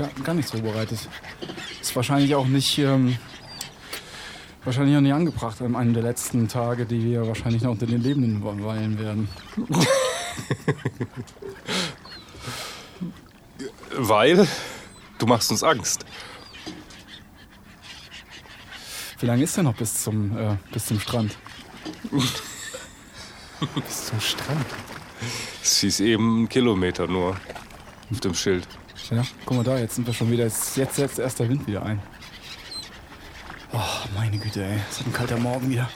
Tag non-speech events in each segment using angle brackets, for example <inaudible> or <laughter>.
Gar, gar nichts vorbereitet. Ist wahrscheinlich auch nicht, ähm, wahrscheinlich auch nicht angebracht an einem der letzten Tage, die wir wahrscheinlich noch unter den Lebenden weilen werden. <laughs> Weil du machst uns Angst. Wie lange ist denn noch bis zum, äh, bis zum Strand? <laughs> Bis zum Strand. Es hieß eben einen Kilometer nur auf dem Schild. Ja, guck mal da, jetzt sind wir schon wieder. Jetzt, jetzt setzt erst der Wind wieder ein. Oh, meine Güte, ey. Es ist ein kalter Morgen wieder.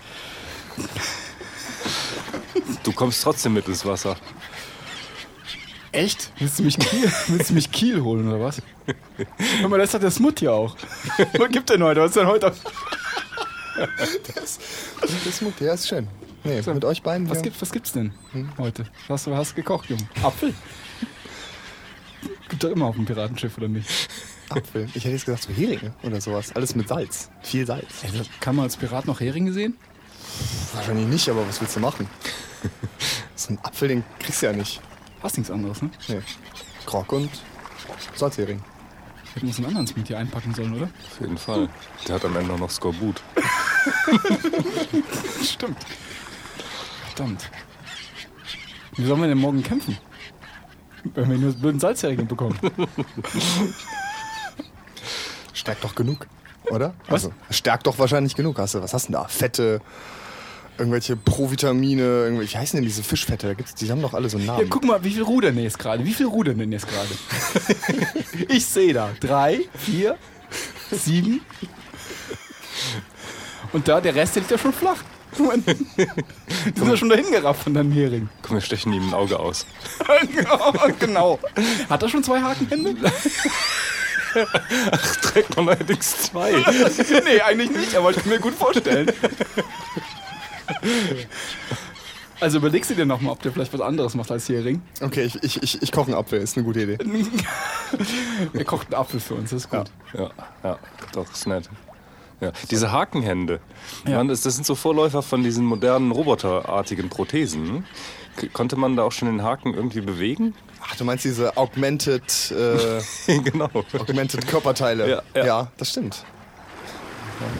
Du kommst trotzdem mit ins Wasser. Echt? Willst du mich Kiel, <laughs> willst du mich Kiel holen oder was? Guck mal, das hat der Smut hier auch. <laughs> Was gibt denn heute? Was ist denn heute? Das, das Mut, der ist schön. Nee, mit euch beiden. Was, ja. gibt, was gibt's denn heute? Was hast du gekocht, Junge? Apfel? Gibt doch immer auf dem Piratenschiff, oder nicht? Apfel. Ich hätte jetzt gesagt, so Heringe oder sowas. Alles mit Salz. Viel Salz. Also, kann man als Pirat noch Heringe sehen? Wahrscheinlich nicht, aber was willst du machen? <laughs> so einen Apfel, den kriegst du ja nicht. Hast nichts anderes, ne? Nee. Krog und Salzhering. Hätten wir uns einen anderen Smoothie einpacken sollen, oder? Auf jeden Fall. Der hat am Ende auch noch Skorbut. <laughs> Stimmt. Verdammt. Wie sollen wir denn morgen kämpfen? Wenn wir nur das blöden Salzheringe bekommen. Stärkt doch genug, oder? Was? Also, stärkt doch wahrscheinlich genug. Hast du, was hast du denn da? Fette, irgendwelche Provitamine, irgendwelche, wie heißen denn diese Fischfette? Da gibt's, die haben doch alle so einen Namen. Ja, guck mal, wie viel rudern jetzt gerade? Wie viel rudern denn jetzt gerade? <laughs> ich sehe da. Drei, vier, sieben. Und da, der Rest der liegt ja schon flach. <laughs> Die sind ja schon dahin gerafft von deinem Hering. Komm, wir stechen ihm ein Auge aus. <laughs> genau. Hat er schon zwei Hakenhände? Trägt man allerdings zwei. <laughs> nee, eigentlich nicht, aber ich kann mir gut vorstellen. Also überlegst du dir nochmal, ob der vielleicht was anderes macht als Hering. Okay, ich, ich, ich, ich koche einen Apfel, ist eine gute Idee. Er kocht einen Apfel für uns, das ist gut. Ja, ja, doch, ist nett. Ja. Diese Hakenhände, Ja. man, das, das sind so Vorläufer von diesen modernen roboterartigen Prothesen. K konnte man da auch schon den Haken irgendwie bewegen? Ach, du meinst diese augmented, äh, <laughs> genau. augmented Körperteile? Ja, ja. das stimmt.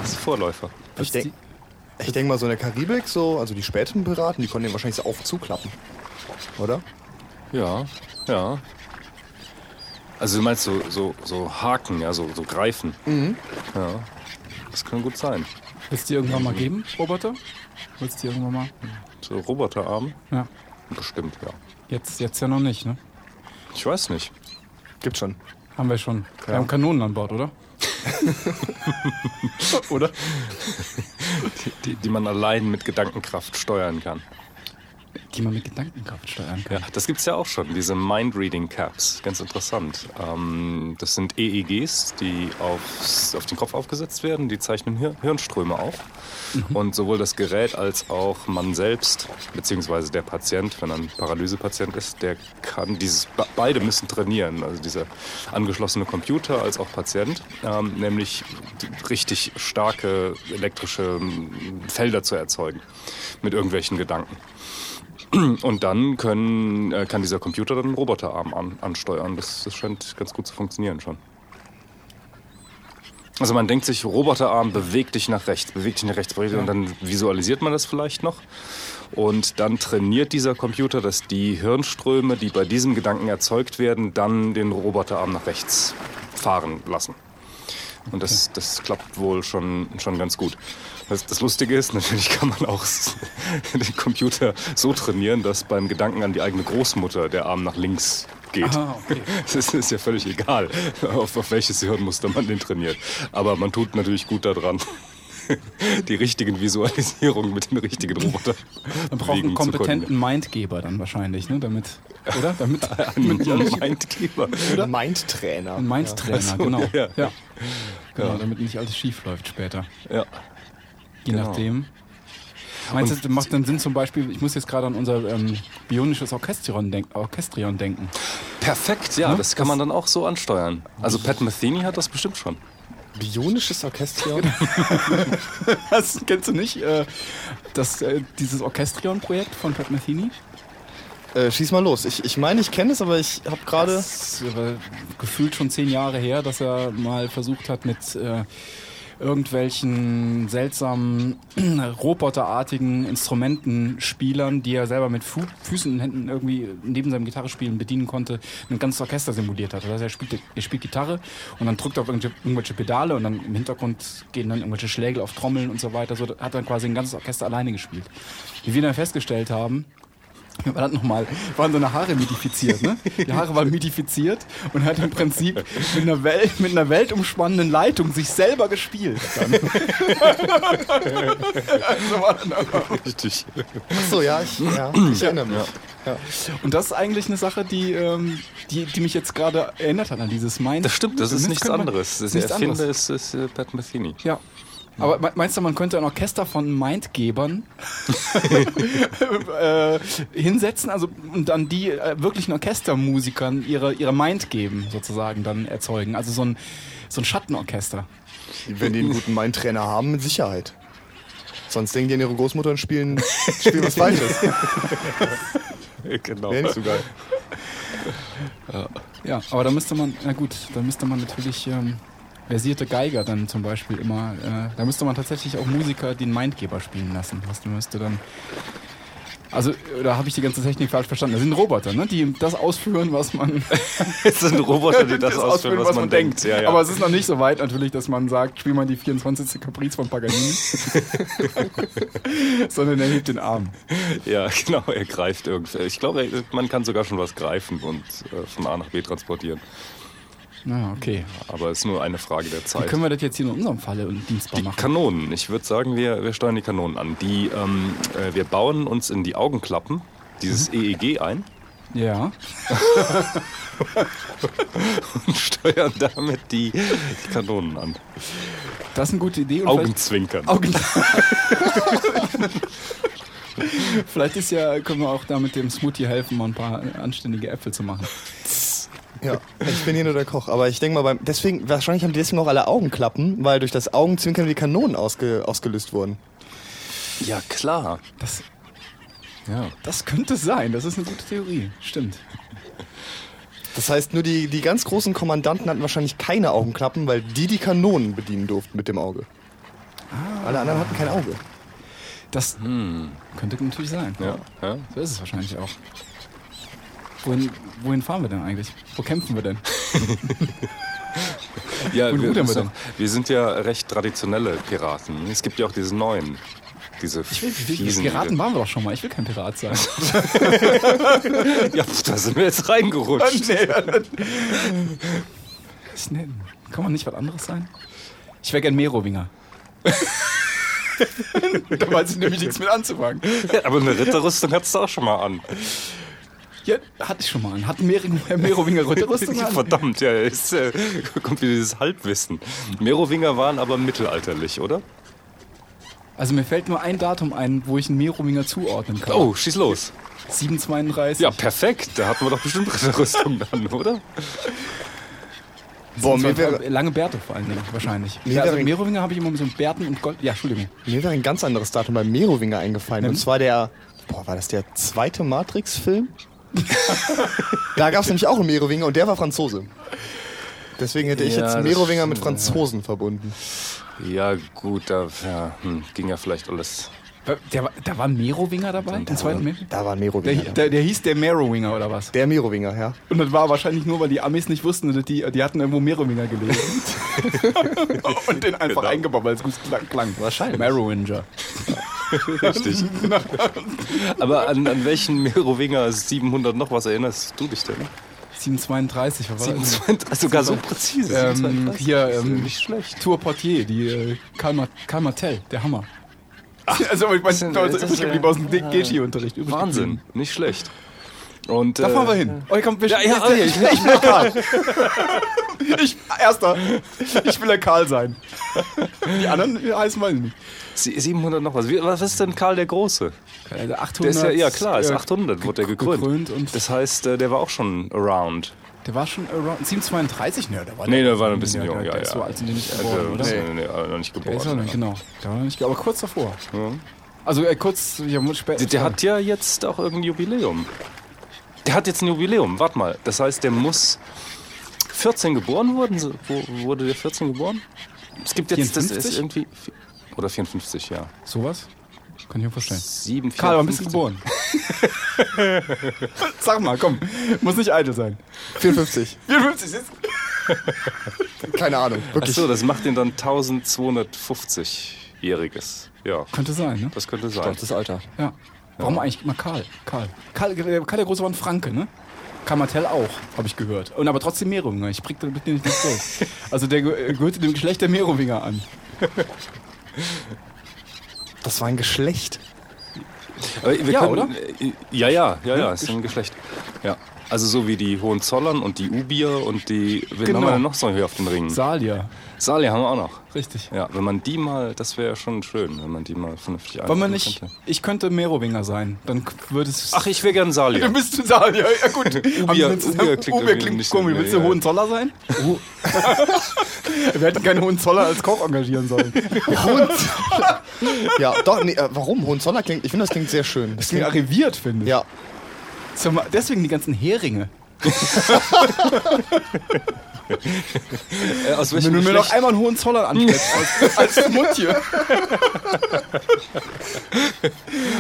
Das ist Vorläufer. Ich denke ich denk mal, so in der Karibik, so, also die späteren Piraten, die konnten den wahrscheinlich so auf und zuklappen. Oder? Ja, ja. Also du meinst so, so, so Haken, ja, so, so Greifen. Ja, das kann gut sein. Wird es die irgendwann mal geben, Roboter? Wird es die irgendwann mal? So Roboterarm? Ja. Bestimmt, ja. Jetzt, jetzt ja noch nicht, ne? Ich weiß nicht. Gibt schon. Haben wir schon. Wir haben Kanonen an Bord, oder? <laughs> oder? <laughs> Die, die man allein mit Gedankenkraft steuern kann. Die man mit Gedankenkraft steuern kann. Ja, das gibt's ja auch schon, diese Mind-Reading-Caps. Ganz interessant. Ähm, das sind EEGs, die aufs, auf den Kopf aufgesetzt werden. Die zeichnen Hir Hirnströme auf. Und sowohl das Gerät als auch man selbst, beziehungsweise der Patient, wenn er ein Paralysepatient ist, der kann dieses, be- beide müssen trainieren. Also dieser angeschlossene Computer als auch Patient, ähm, nämlich richtig starke elektrische Felder zu erzeugen mit irgendwelchen Gedanken. <clears throat> Und dann können, äh, kann dieser Computer dann einen Roboterarm an, ansteuern. Das, das scheint ganz gut zu funktionieren schon. Also man denkt sich, Roboterarm, beweg dich nach rechts, beweg dich nach rechts, beweg dich, und dann visualisiert man das vielleicht noch. Und dann trainiert dieser Computer, dass die Hirnströme, die bei diesem Gedanken erzeugt werden, dann den Roboterarm nach rechts fahren lassen. Und das, das klappt wohl schon, schon ganz gut. Das, das Lustige ist, natürlich kann man auch <laughs> den Computer so trainieren, dass beim Gedanken an die eigene Großmutter der Arm nach links geht. Ah, okay. <laughs> Es ist, ist ja völlig egal, <laughs> auf, auf welches Hirnmuster man den trainiert. Aber man tut natürlich gut daran, <laughs> die richtigen Visualisierungen mit den richtigen Robotern Man braucht einen kompetenten Mindgeber dann wahrscheinlich, ne? Damit, oder? Damit, <laughs> Einen <laughs> Mindgeber. Oder? Mindtrainer. ein Mindtrainer, so, genau. ja. Ja. Genau, Ja. damit nicht alles schief läuft später. Ja. Je Genau. nachdem. Meinst du, macht dann Sinn zum Beispiel, ich muss jetzt gerade an unser ähm, bionisches Orchestrion, denk, Orchestrion denken. Perfekt, ja, Ne? das kann man dann auch so ansteuern. Also Pat Metheny hat das bestimmt schon. Bionisches Orchestrion? <laughs> Das kennst du nicht? Äh, das, äh, dieses Orchestrion-Projekt von Pat Metheny? Äh, schieß mal los. Ich, ich meine, ich kenne es, aber ich habe gerade. Äh, gefühlt schon zehn Jahre her, dass er mal versucht hat, mit äh, irgendwelchen seltsamen, <clears throat> roboterartigen Instrumentenspielern, die er selber mit Fu Füßen und Händen irgendwie neben seinem Gitarrespielen bedienen konnte, ein ganzes Orchester simuliert hat. Das heißt, er spielt, er spielt Gitarre und dann drückt er auf irgendwelche, irgendwelche Pedale und dann im Hintergrund gehen dann irgendwelche Schläge auf Trommeln und so weiter. So hat dann quasi ein ganzes Orchester alleine gespielt. Wie wir dann festgestellt haben, <laughs> war das nochmal, waren seine Haare mitifiziert, ne? Die Haare waren mitifiziert und hat im Prinzip mit einer, Welt, mit einer weltumspannenden Leitung sich selber gespielt. Dann. <laughs> war dann auch- Richtig. Achso, ja, ich, ja, ich erinnere mich. Ja. und das ist eigentlich eine Sache, die, ähm, die, die mich jetzt gerade erinnert hat an dieses Mind. Das stimmt, das ist nichts könnte man- anderes. Das nichts Erfinder anderes. ist, ist äh, Pat Metheny. Ja. Aber me- meinst du, man könnte ein Orchester von Mindgebern <laughs> äh, hinsetzen, also und dann die äh, wirklichen Orchestermusikern ihre, ihre Mind geben, sozusagen dann erzeugen? Also so ein, so ein Schattenorchester. Wenn die einen guten Mindtrainer haben, mit Sicherheit. Sonst denken die an ihre Großmutter und spielen, spielen was Falsches. <laughs> Genau. Wäre nicht so geil. Ja, aber da müsste man, na gut, da müsste man natürlich ähm, versierte Geiger dann zum Beispiel immer, äh, da müsste man tatsächlich auch Musiker den Mindgeber spielen lassen. Das müsste dann, also da habe ich die ganze Technik falsch verstanden. Das sind Roboter, ne, die das ausführen, was man <laughs> Es sind Roboter, die das, <laughs> ausführen, was, man denkt. Ja, ja. Aber es ist noch nicht so weit natürlich, dass man sagt, spiel mal die 24. Caprice von Paganini. <laughs> Sondern er hebt den Arm. ja, genau, er greift irgendwie. Ich glaube, man kann sogar schon was greifen und äh, von A nach B transportieren. Na, okay. Aber es ist nur eine Frage der Wie Zeit. können wir das jetzt hier in unserem Falle dienstbar Die machen? Kanonen. Ich würde sagen, wir, wir steuern die Kanonen an. Die, ähm, äh, wir bauen uns in die Augenklappen dieses EEG ein Ja. <laughs> und steuern damit die, die Kanonen an. Das ist eine gute Idee. Und Augenzwinkern. Augen. <laughs> Vielleicht ist ja, können wir auch da mit dem Smoothie helfen, mal ein paar anständige Äpfel zu machen. Ja, ich bin hier nur der Koch. Aber ich denke mal, beim, deswegen, wahrscheinlich haben die deswegen auch alle Augenklappen, weil durch das Augenzwinkern die Kanonen ausge, ausgelöst wurden. Ja, klar. Das, Ja. das könnte sein. Das ist eine gute Theorie. Stimmt. Das heißt, nur die, die ganz großen Kommandanten hatten wahrscheinlich keine Augenklappen, weil die die Kanonen bedienen durften mit dem Auge. Alle anderen hatten kein Auge. Das könnte natürlich sein. Ja, ja. So ist es wahrscheinlich auch. Wohin, wohin fahren wir denn eigentlich? Wo kämpfen wir denn? <laughs> ja wir, wir denn? wir sind ja recht traditionelle Piraten. Es gibt ja auch diese neuen. Diese Ich will, fiesen. Piraten waren wir doch schon mal. Ich will kein Pirat sein. <laughs> Ja, da sind wir jetzt reingerutscht. Ich, <laughs> nee, kann man nicht was anderes sein? Ich wäre gern Merowinger. da weiß ich nämlich nichts mit anzufangen. Aber eine Ritterrüstung hattest du auch schon mal an. Ja, hatte ich schon mal an. Hat Merowinger, Merowinger Ritterrüstung an? <laughs> Verdammt, ja, ist, äh, kommt wieder dieses Halbwissen. Merowinger waren aber mittelalterlich, oder? Also mir fällt nur ein Datum ein, wo ich einen Merowinger zuordnen kann. Oh, schieß los. 732. Ja, perfekt. Da hatten wir doch bestimmt Ritterrüstung dann, oder? Boah, mir wäre, Lange Bärte vor allen Dingen, wahrscheinlich. Mir ja, also Merowinger habe ich immer mit so einem Bärten und Gold... Ja, Entschuldigung. mir wäre ein ganz anderes Datum beim Merowinger eingefallen. Und Nimm. zwar der, boah, war das der zweite Matrix-Film? <laughs> da gab es nämlich auch einen Merowinger und der war Franzose. Deswegen hätte ich Ja, jetzt Merowinger mit Franzosen verbunden. Ja, gut, da ja, hm, ging ja vielleicht alles. Der, war- da war ein Merowinger dabei? Im zweiten Mer Da war ein der, Merowinger. hi- der, der hieß der Merowinger oder was? Der Merowinger, ja. Und das war wahrscheinlich nur, weil die Amis nicht wussten, dass die, die hatten irgendwo Merowinger gelesen. <laughs> und den einfach Genau. eingebaut, weil es gut klang. klang. Wahrscheinlich. Merowinger. <laughs> Richtig. Aber an, an welchen Merowinger 700 noch was erinnerst du dich denn? 732, was war das? 27, sogar so präzise. Ähm, 732. hier, ähm, nicht schlecht. Tour Portier, die äh, Karl, Ma Karl Martell, der Hammer. <laughs> also ich weiß, das da ist ist übrig ja- geblieben aus dem Geschi-Unterricht. übrig Wahnsinn, nicht schlecht. Und, Da äh, fahren wir hin. Oh, komm, wir Ja, ja, ich, ich, ich, will der Karl. <laughs> ich, erster. Ich will der Karl sein. Die anderen heißen weiß ich nicht. Sie- 700 noch was. Wie, was ist denn Karl der Große? Also 800, Der ist ja, ja klar, ist äh, 800 wurde er ge- gekrönt. gekrönt und- das heißt, äh, der war auch schon around. Der war schon around 732? Ne, der war Nee, der war ein bisschen der, jung, der, ja, der ist ja. so alt sind die nicht geboren, oder? nee, nee, nee, noch nicht Der ist geboren. noch nicht, genau. Der war noch nicht, aber kurz davor. Also äh, kurz, ja, mu- spä- Der, der hat ja jetzt auch irgendein Jubiläum. Der hat jetzt ein Jubiläum, warte mal. Das heißt, der muss 14 geboren worden? Wo, wurde der 14 geboren? Es gibt jetzt, das 54? ist irgendwie, oder 54, ja. Sowas? Kann ich mir vorstellen. 7, Karl, wann bist du geboren? <laughs> Sag mal, komm. Muss nicht eitel sein. 54. 54 ist. <laughs> Keine Ahnung. Wirklich. Achso, das macht ihn dann 1250-jähriges. Ja, Könnte sein, ne? das könnte sein. Stolzes Alter. Ja. Warum eigentlich immer Karl? Karl. Karl, äh, Karl der Große war ein Franke, ne? Karl Martell auch, habe ich gehört. Und aber trotzdem Merowinger. Ich prick da bitte nicht das durch. Also der ge- gehörte dem Geschlecht der Merowinger an. Das war ein Geschlecht. Ja, können, oder? äh, Ja, ja, ja, ja, ist ein Geschlecht. Ja. Also so wie die Hohenzollern und die Ubier und die, wen Genau. haben wir denn noch so hier auf den Ringen? Salia. Salia haben wir auch noch. Richtig. Ja, wenn man die mal, das wäre schon schön, wenn man die mal vernünftig nicht. könnte. Ich könnte Merowinger sein. Dann würde es. Ach, ich wäre gern Salia. <laughs> Dann bist du Salia. Ja, gut. <laughs> Ubier zusammen- klingt Ubier klingt nicht komisch. Willst du ja, ja. Hohenzoller sein? <laughs> wir hätten keinen Hohenzoller als Koch engagieren sollen. Hohenzollern. ja, doch, nee, äh, warum? Hohenzollern klingt, ich finde, das klingt sehr schön. Das klingt arriviert, finde ich. Ja, Mal, Deswegen die ganzen Heringe. Äh, aus welchem Wenn du mir noch Geschlecht? einmal einen Hohenzoller ansprichst, als, als Mutje.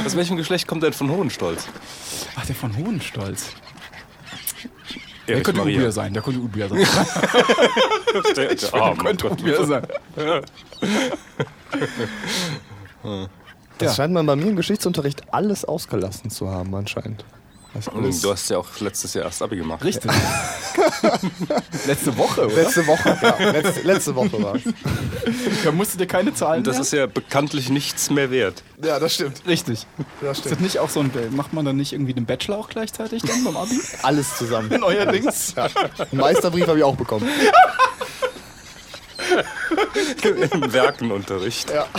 Aus welchem Geschlecht kommt denn von Hohenstolz? Ach, der von Hohenstolz. Der Erich könnte Maria. Ubier sein. Der könnte Ubier sein. <laughs> Der, der Arme. könnte Ubier sein. das Ja. scheint man bei mir im Geschichtsunterricht alles ausgelassen zu haben, anscheinend. Hm, Du hast ja auch letztes Jahr erst Abi gemacht. Richtig. <laughs> Letzte Woche, oder? Letzte Woche, ja. Letzte, letzte Woche war es. Da musst du dir keine Zahlen Das mehr? ist ja bekanntlich nichts mehr wert. Ja, das stimmt. Richtig. Das Ist das nicht auch so ein, macht man dann nicht irgendwie den Bachelor auch gleichzeitig dann beim Abi? Alles zusammen. <laughs> Neuerdings. Ja. Einen Meisterbrief habe ich auch bekommen. <laughs> <laughs> Im Werkenunterricht. Ja. <laughs>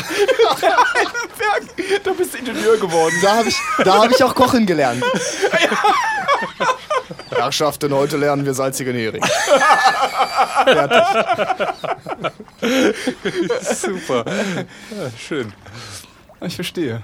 Da bist du Ingenieur geworden. Da habe ich, da hab ich auch kochen gelernt. <laughs> Herrschaften, heute lernen wir salzigen Hering. Super. Ja, schön. Ich verstehe.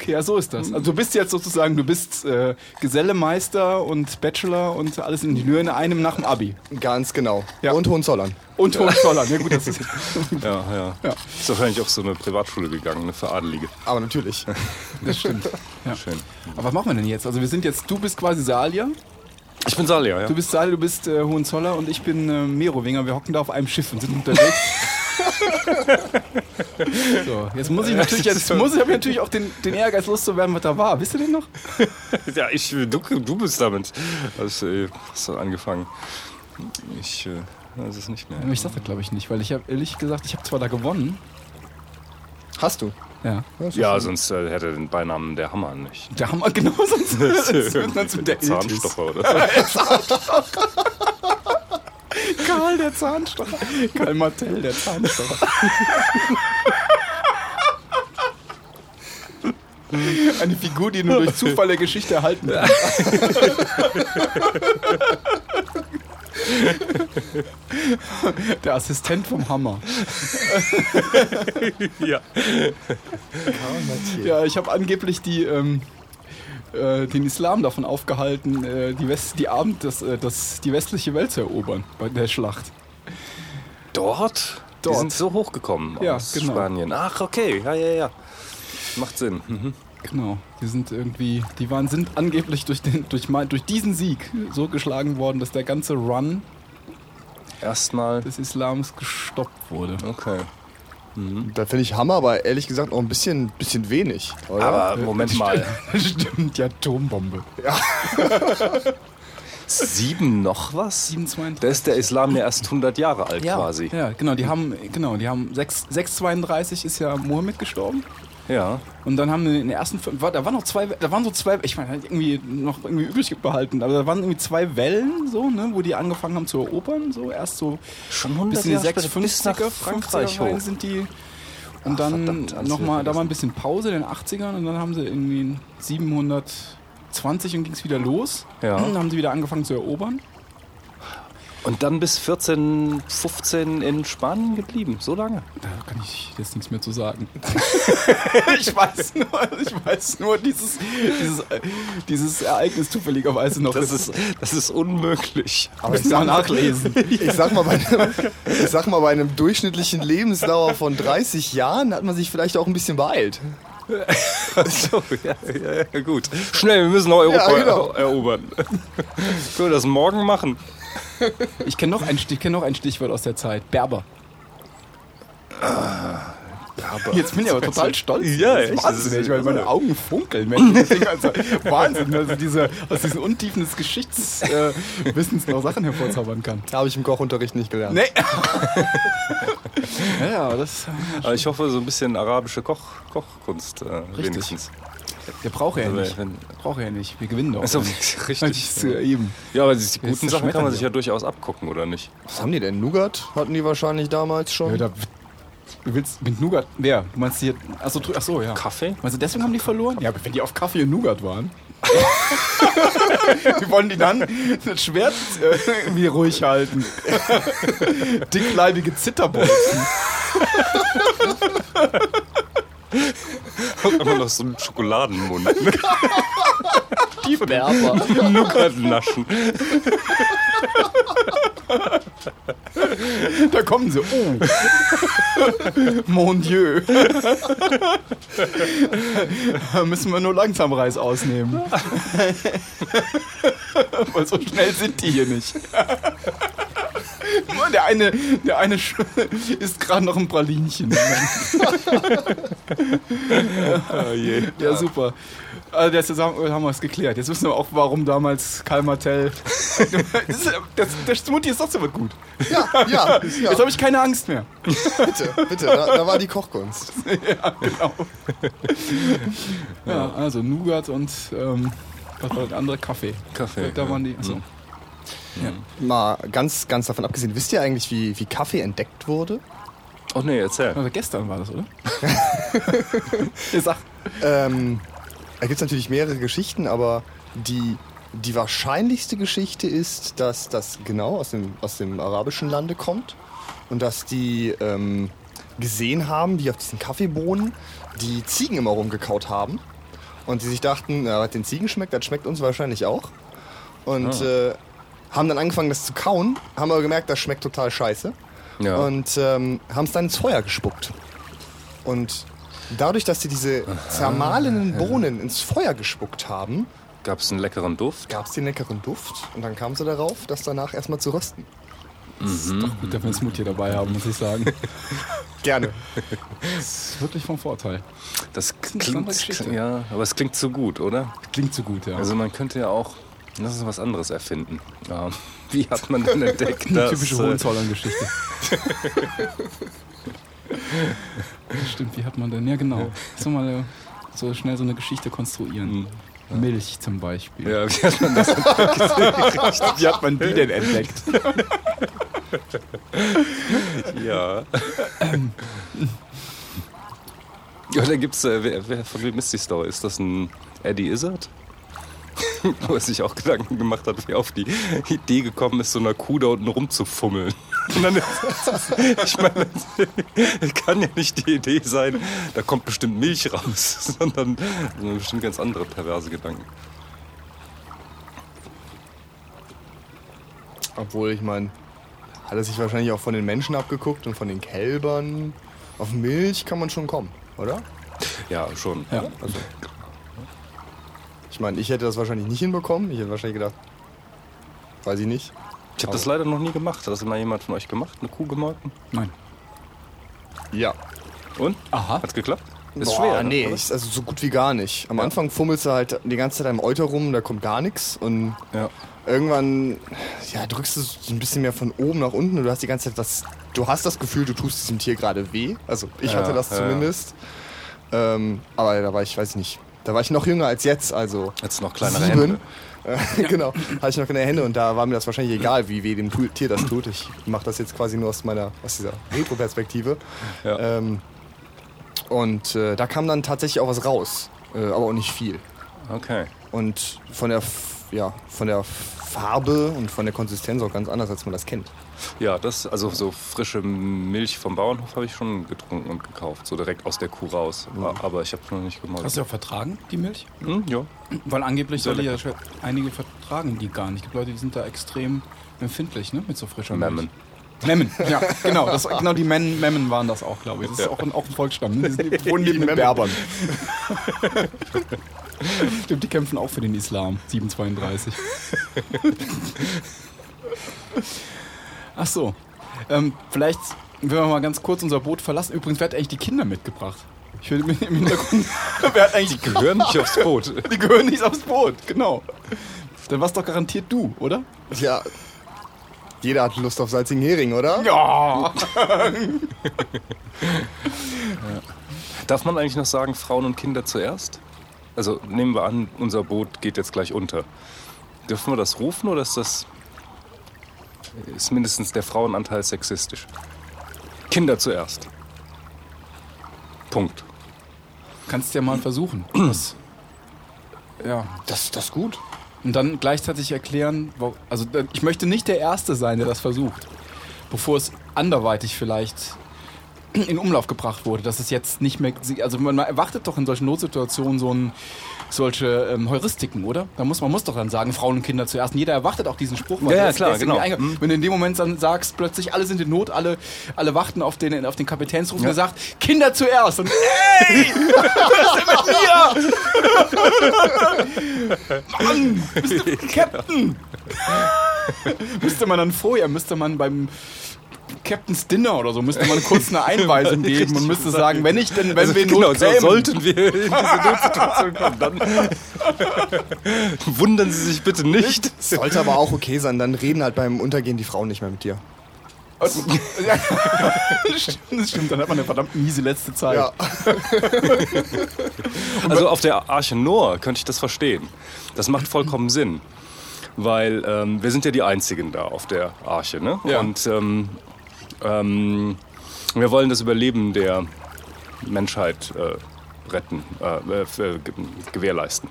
Okay, ja, so ist das. Also du bist jetzt sozusagen, du bist äh, Geselle, Meister und Bachelor und alles Ingenieur in einem nach dem Abi. Ganz genau. Ja. Und Hohenzollern. Und Hohenzollern. Ja gut, das ist... <laughs> Ja, ja. Ja. Ist wahrscheinlich auch so eine Privatschule gegangen, eine für Adelige. Aber natürlich. <laughs> Das stimmt. Ja. Schön. Aber was machen wir denn jetzt? Also wir sind jetzt, du bist quasi Salia, Ich bin Salia, ja. du bist Salia, du bist äh, Hohenzoller und ich bin äh, Merowinger. Wir hocken da auf einem Schiff und sind unterwegs. <laughs> so, jetzt muss ich natürlich, jetzt muss ich, natürlich auch den, den Ehrgeiz loszuwerden, was da war. Wisst ihr den noch? <laughs> Ja, ich, du, du bist damit. Also, äh, hast du angefangen. Ich äh, weiß es nicht mehr. Ich sag das glaube ich nicht, weil ich habe ehrlich gesagt, ich habe zwar da gewonnen. Hast du? Ja. Ja, sonst äh, hätte er den Beinamen der Hammer nicht. Der Hammer, <laughs> genau, sonst, <laughs> sonst wird man mit der. Zahnstocher oder so. Karl, der Zahnstocher. Karl Martell, der Zahnstocher. Eine Figur, die nur durch Zufall der Geschichte erhalten wird. Der Assistent vom Hammer. ja. Ja, ich habe angeblich die, ähm, äh, den Islam davon aufgehalten, äh, die, West die, Abend das, äh, das, die westliche Welt zu erobern bei der Schlacht. Dort? Dort. Die sind so hochgekommen Ja, aus genau. Spanien. Ach, okay. Ja, ja, ja. Macht Sinn. Mhm. Genau, die sind irgendwie, die waren, sind angeblich durch, den, durch, mein- durch diesen Sieg so geschlagen worden, dass der ganze Run Erstmal. des Islams gestoppt wurde. Okay. Da finde ich Hammer, aber ehrlich gesagt auch ein bisschen, bisschen wenig. Oder? Aber Moment mal. <laughs> Stimmt, die Atombombe. <laughs> Sieben noch was? 732. Da ist der Islam ja erst 100 Jahre alt quasi. Ja, genau, die haben, genau, die haben 6, 632 ist ja Mohammed gestorben. Ja. Und dann haben wir in den ersten war, da waren noch zwei, da waren so zwei, ich meine, halt irgendwie noch irgendwie übrig behalten, aber da waren irgendwie zwei Wellen, so, ne, wo die angefangen haben zu erobern, so, erst so Schon bis 100 in die Jahre später, bis nach 650er, Frankreich 50er rein hoch. sind die. Und Ach, dann nochmal, da war ein bisschen Pause in den 80ern und dann haben sie irgendwie in 720 und ging es wieder los. Ja. Dann haben sie wieder angefangen zu erobern. Und dann bis 14, 15 in Spanien geblieben. So lange. Da kann ich jetzt nichts mehr zu sagen. <laughs> ich weiß nur, ich weiß nur dieses, dieses, dieses Ereignis zufälligerweise noch. Das ist, das ist unmöglich. Aber ich sag, nachlesen. <laughs> ich, sag mal, bei einem, ich sag mal, bei einem durchschnittlichen Lebensdauer von 30 Jahren hat man sich vielleicht auch ein bisschen beeilt. <laughs> so, ja, ja, ja, gut. Schnell, wir müssen noch Europa Ja, genau. erobern. Können wir das morgen machen? Ich kenne noch, ein ich kenn noch ein Stichwort aus der Zeit. Berber. Jetzt bin ich aber total stolz. Ja, das ist wahnsinnig, weil meine Augen funkeln. Wenn ich denke, also, Wahnsinn, also diese, aus diesen Untiefen des Geschichtswissens äh, noch Sachen hervorzaubern kann. Habe ich im Kochunterricht nicht gelernt. Nee. ja, <laughs> ja, das, Aber ich hoffe, so ein bisschen arabische Koch, Kochkunst äh, Richtig. wenigstens. Der braucht er ja Also, nicht. wenn- Braucht er ja nicht. Wir gewinnen doch. Also, Das <laughs> richtig. äh, eben. Ja, aber die guten Sachen kann man sich ja durchaus abgucken, oder nicht? Was haben die denn? Nougat hatten die wahrscheinlich damals schon. Ja, da, du willst mit Nougat. Wer? Du meinst hier. Achso, ach so, ja. Kaffee? Meinst du, deswegen haben die verloren? Ja, aber wenn die auf Kaffee und Nougat waren. <laughs> Wie wollen die dann das Schwert äh, irgendwie ruhig halten? <laughs> Dickleibige Zitterbolzen. Hat immer noch so einen Schokoladenmund. <laughs> Die Berber. Nougat naschen. Da kommen sie. Oh. Mon Dieu. Da müssen wir nur langsam Reis ausnehmen. <laughs> Weil so schnell sind die hier nicht. Der eine, der eine <laughs> isst gerade noch ein Pralinchen. <laughs> Oh je. Ja, super. Also jetzt haben haben wir es geklärt. Jetzt wissen wir auch, warum damals Karl Martell. <laughs> Das, ist- das, der Smoothie ist trotzdem was gut. Ja, ja, ja. Jetzt habe ich keine Angst mehr. bitte, bitte. Da, da war die Kochkunst. ja, genau. Ja, also Nougat und ähm, was war der andere? Kaffee. Kaffee, Da ja. waren die. Achso. Mal ganz, ganz davon abgesehen, wisst ihr eigentlich, wie, wie Kaffee entdeckt wurde? Oh nee, erzähl. Also gestern war das, oder? <laughs> ich sag. Ähm, da gibt es natürlich mehrere Geschichten, aber die, die wahrscheinlichste Geschichte ist, dass das genau aus dem, aus dem arabischen Lande kommt und dass die ähm, gesehen haben, wie auf diesen Kaffeebohnen die Ziegen immer rumgekaut haben und die sich dachten, na, was den Ziegen schmeckt, das schmeckt uns wahrscheinlich auch. Und äh, haben dann angefangen, das zu kauen, haben aber gemerkt, das schmeckt total scheiße Ja. und ähm, haben es dann ins Feuer gespuckt. Und dadurch, dass sie diese zermahlenen Bohnen ins Feuer gespuckt haben, Gab es einen leckeren Duft? gab es den leckeren Duft und dann kamen sie darauf, das danach erstmal zu rösten. Gut, dass wir einen Smoothie dabei haben, muss ich sagen. <laughs> Gerne. Das ist wirklich vom Vorteil. Das klingt, Geschichte. ja, aber es klingt zu gut, oder? Klingt so gut, ja. Also man könnte ja auch, lass uns was anderes erfinden. Ja. Wie hat man denn entdeckt, <laughs> eine dass... typische äh, Hohenzollern-Geschichte. <laughs> Stimmt, wie hat man denn? Ja, genau. So mal äh, so schnell so eine Geschichte konstruieren. Milch zum Beispiel. Ja, wie hat man das Wie hat man die denn entdeckt? <laughs> Ja. Ja, da gibt's, äh, wer, wer, von wem ist die Story? Ist das ein Eddie Izzard? <laughs> Wo er sich auch Gedanken gemacht hat, wie er auf die Idee gekommen ist, so einer Kuh da unten rumzufummeln. <laughs> Dann ich meine, das kann ja nicht die Idee sein, da kommt bestimmt Milch raus, <laughs> sondern sondern bestimmt ganz andere perverse Gedanken. Obwohl, ich meine, hat er sich wahrscheinlich auch von den Menschen abgeguckt und von den Kälbern. Auf Milch kann man schon kommen, oder? Ja, schon. Ja. Also, ich meine, ich hätte das wahrscheinlich nicht hinbekommen. Ich hätte wahrscheinlich gedacht, weiß ich nicht. Ich habe das leider noch nie gemacht. Hat das mal jemand von euch gemacht? Eine Kuh gemolken? Nein. Ja. Und? Aha. Hat's geklappt? Ist Boah, schwer. ne? Nee, ich, also so gut wie gar nicht. Am Ja. Anfang fummelst du halt die ganze Zeit am Euter rum, da kommt gar nichts. Und Ja. irgendwann ja, drückst du so ein bisschen mehr von oben nach unten und du hast die ganze Zeit das. Du hast das Gefühl, du tust diesem Tier gerade weh. Also ich Ja, hatte das ja, zumindest. Ähm, aber da war ich, weiß ich nicht. Da war ich noch jünger als jetzt, also Jetzt noch kleinere sieben. Hände. Äh, <laughs> genau, hatte ich noch keine Hände und da war mir das wahrscheinlich egal, wie weh dem Tier das tut. Ich mache das jetzt quasi nur aus meiner, aus dieser Retro-Perspektive. Ja. Ähm, und äh, da kam dann tatsächlich auch was raus, äh, aber auch nicht viel. Okay. Und von der, ja, von der Farbe und von der Konsistenz auch ganz anders, als man das kennt. Ja, das, also so frische Milch vom Bauernhof habe ich schon getrunken und gekauft, so direkt aus der Kuh raus. Aber ich habe noch nicht gemacht. Hast du ja vertragen, die Milch? Hm, ja. Weil angeblich soll die ja schon- einige vertragen die gar nicht. Es gibt Leute, die sind da extrem empfindlich, ne? Mit so frischer Memmen. Milch. Memmen, ja, <laughs> genau. Das, genau, die Men, Memmen waren das auch, glaube ich. Das ist Ja. auch, ein, auch ein Volksstamm. ne? Die, <laughs> wohnen neben den Memmen. Berbern. <laughs> <laughs> Stimmt, die kämpfen auch für den Islam. 732. Ach so. Ähm, vielleicht, wenn wir mal ganz kurz unser Boot verlassen. Übrigens, wer hat eigentlich die Kinder mitgebracht? Ich würde mir im Hintergrund. <laughs> wer hat eigentlich die Gehören nicht aufs Boot. Die gehören nicht aufs Boot, genau. Dann warst doch garantiert du, oder? Ja, jeder hat Lust auf salzigen Hering, oder? Ja. <laughs> Darf man eigentlich noch sagen, Frauen und Kinder zuerst? Also nehmen wir an, unser Boot geht jetzt gleich unter. Dürfen wir das rufen oder ist das. Ist mindestens der Frauenanteil sexistisch? Kinder zuerst. Punkt. Kannst ja mal versuchen. <clears throat> Das, ja. Das, das ist gut. Und dann gleichzeitig erklären, also äh, ich möchte nicht der Erste sein, der das versucht, bevor es anderweitig vielleicht in Umlauf gebracht wurde, dass es jetzt nicht mehr, also man erwartet doch in solchen Notsituationen so ein, solche ähm, Heuristiken, oder? Da muss, man muss doch dann sagen, Frauen und Kinder zuerst. Und jeder erwartet auch diesen Spruch. Ja, ja, klar, genau. einge- Wenn du in dem Moment dann sagst, plötzlich alle sind in Not, alle, alle warten auf den, auf den Kapitänsruf und Ja. er sagt, Kinder zuerst. Und ey, was ist denn mit mir? Mann, Mr. Captain. <laughs> müsste man dann vorher, müsste man beim Captain's Dinner oder so, müsste man kurz eine <laughs> Einweisung geben und müsste sagen, wenn ich denn, wenn Also wir in genau, Not so kämen, sollten wir in diese Notsituation kommen, dann <laughs> wundern Sie sich bitte nicht. Sollte aber auch okay sein, dann reden halt beim Untergehen die Frauen nicht mehr mit dir. Ja, <laughs> das stimmt, dann hat man eine verdammt miese letzte Zeit. Ja. Also auf der Arche Noah könnte ich das verstehen. Das macht vollkommen Sinn. Weil ähm, wir sind ja die Einzigen da auf der Arche. Ne? Ja. Und ähm, ähm, wir wollen das Überleben der Menschheit äh, retten, äh, äh, ge- gewährleisten.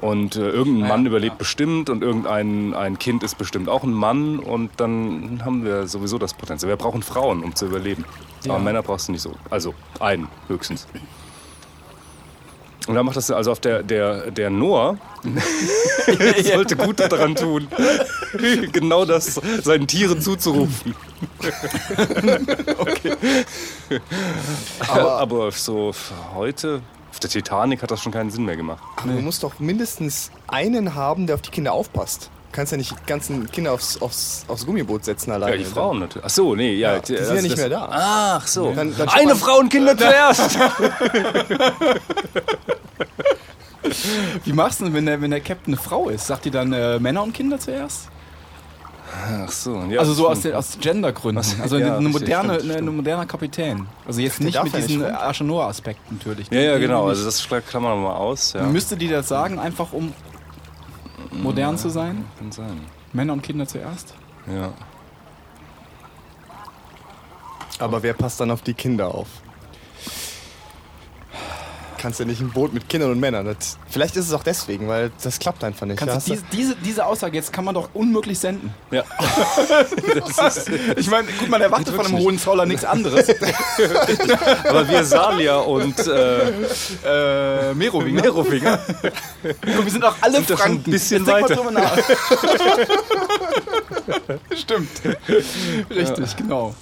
Und äh, irgendein Ja, Mann überlebt ja. bestimmt und irgendein ein Kind ist bestimmt auch ein Mann und dann haben wir sowieso das Potenzial. Wir brauchen Frauen, um zu überleben. Ja. Aber Männer brauchst du nicht so. Also einen höchstens. Und dann macht das also auf der, der, der Noah <laughs> sollte gut daran tun, <laughs> genau das seinen Tieren zuzurufen. Aber, Aber so heute, auf der Titanic hat das schon keinen Sinn mehr gemacht. aber du musst doch mindestens einen haben, der auf die Kinder aufpasst. Du kannst ja nicht die ganzen Kinder aufs, aufs, aufs Gummiboot setzen alleine. Ja, die Frauen natürlich. Ach so, nee, ja. Ja, die sind ja nicht mehr da. Ach so. Dann- dann Eine Frau und Kinder <laughs> zuerst. <laughs> Wie machst du denn, wenn der, wenn der Captain eine Frau ist? Sagt die dann äh, Männer und Kinder zuerst? Ach so, ja. also so aus, den, aus Gendergründen. Was- Also ja, eine moderne, stimmt, stimmt. moderner Kapitän. Also jetzt nicht mit ja nicht diesem rum. Archenor-Aspekt natürlich. Ja, ja, genau. Also das klammern wir mal aus. Ja. Müsste die das sagen, einfach um modern zu sein? Kann sein. Männer und Kinder zuerst? Ja. Aber wer passt dann auf die Kinder auf? Kannst ja nicht ein Boot mit Kindern und Männern. Das, vielleicht ist es auch deswegen, weil das klappt einfach nicht. Du diese, diese, diese Aussage jetzt kann man doch unmöglich senden. ja. <laughs> ist, Ich meine, gut, man erwartet von einem Wirklich. Hohenzoller nichts anderes. <laughs> aber wir Salia und äh, äh, Merowinger. Merowinger. Guck, wir sind auch alle Sind schon ein Franken. bisschen Jetzt denk weiter. Mal drüber nach. <laughs> Stimmt. Richtig, genau.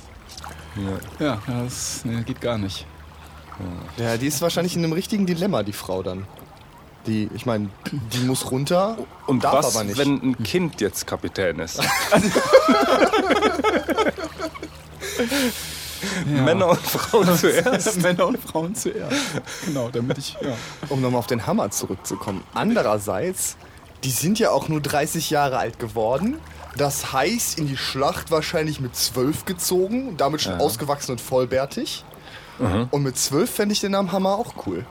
Ja. Ja, das nee, geht gar nicht. Ja, die ist wahrscheinlich in einem richtigen Dilemma, die Frau dann. Die, ich meine, die muss runter Und darf was, aber nicht. wenn ein Kind jetzt Kapitän ist? Ja. Männer und Frauen zuerst. <laughs> Männer und Frauen zuerst. Genau, damit ich. Ja. um nochmal auf den Hammer zurückzukommen. Andererseits, die sind ja auch nur 30 Jahre alt geworden. Das heißt, in die Schlacht wahrscheinlich mit 12 gezogen, damit schon Ja. ausgewachsen und vollbärtig. Und mit 12 fände ich den Namen Hammer auch cool.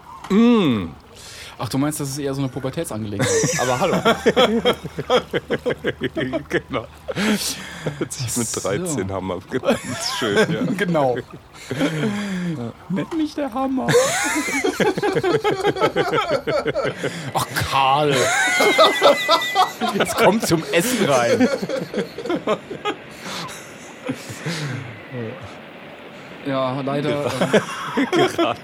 Ach, du meinst, das ist eher so eine Pubertätsangelegenheit. <laughs> Aber hallo. <laughs> genau. Hat sich mit so. 13 Hammer genannt. Schön, ja. <laughs> genau. Nenn mich der Hammer. Ach, Karl. Jetzt kommt zum Essen rein. Ja, leider. Ähm, <laughs>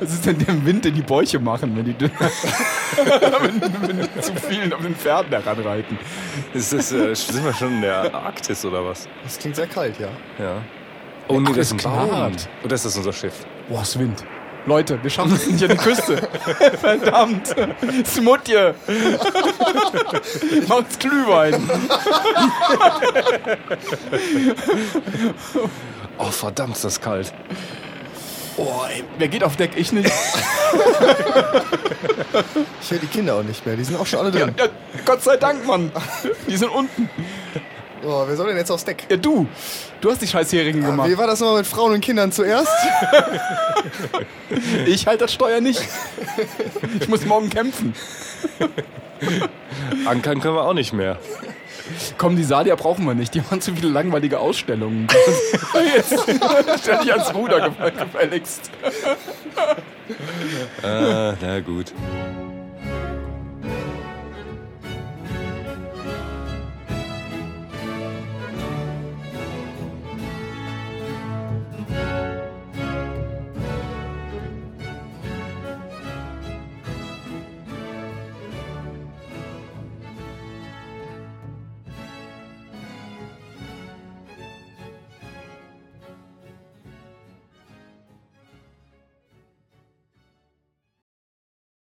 Was ist denn der Wind, den die Bäuche machen, wenn die, <laughs> wenn, wenn die zu vielen auf den Pferden heranreiten? Ist das, äh, sind wir schon in der Arktis oder was? Das klingt sehr kalt, ja. Ja. Oh nee, Ach, das ist es ein. Oder ist das unser Schiff? Boah, ist Wind. Leute, wir schaffen es nicht an die Küste. <laughs> Verdammt. Smutje. Macht's Glühwein. Oh, verdammt, ist das kalt. Oh, ey, wer geht auf Deck? Ich nicht. Ich höre die Kinder auch nicht mehr. Die sind auch schon alle Ja, drin. ja, Gott sei Dank, Mann. Die sind unten. Oh, wer soll denn jetzt aufs Deck? Ja, du. Du hast die Scheißherigen gemacht. Wie war das nochmal mit Frauen und Kindern zuerst? <laughs> Ich halte das Steuer nicht. Ich muss morgen kämpfen. Ankern können wir auch nicht mehr. Komm, die Sadia brauchen wir nicht. Die machen zu viele langweilige Ausstellungen. <laughs> Stell dich ans Ruder gefälligst. Ah, na gut.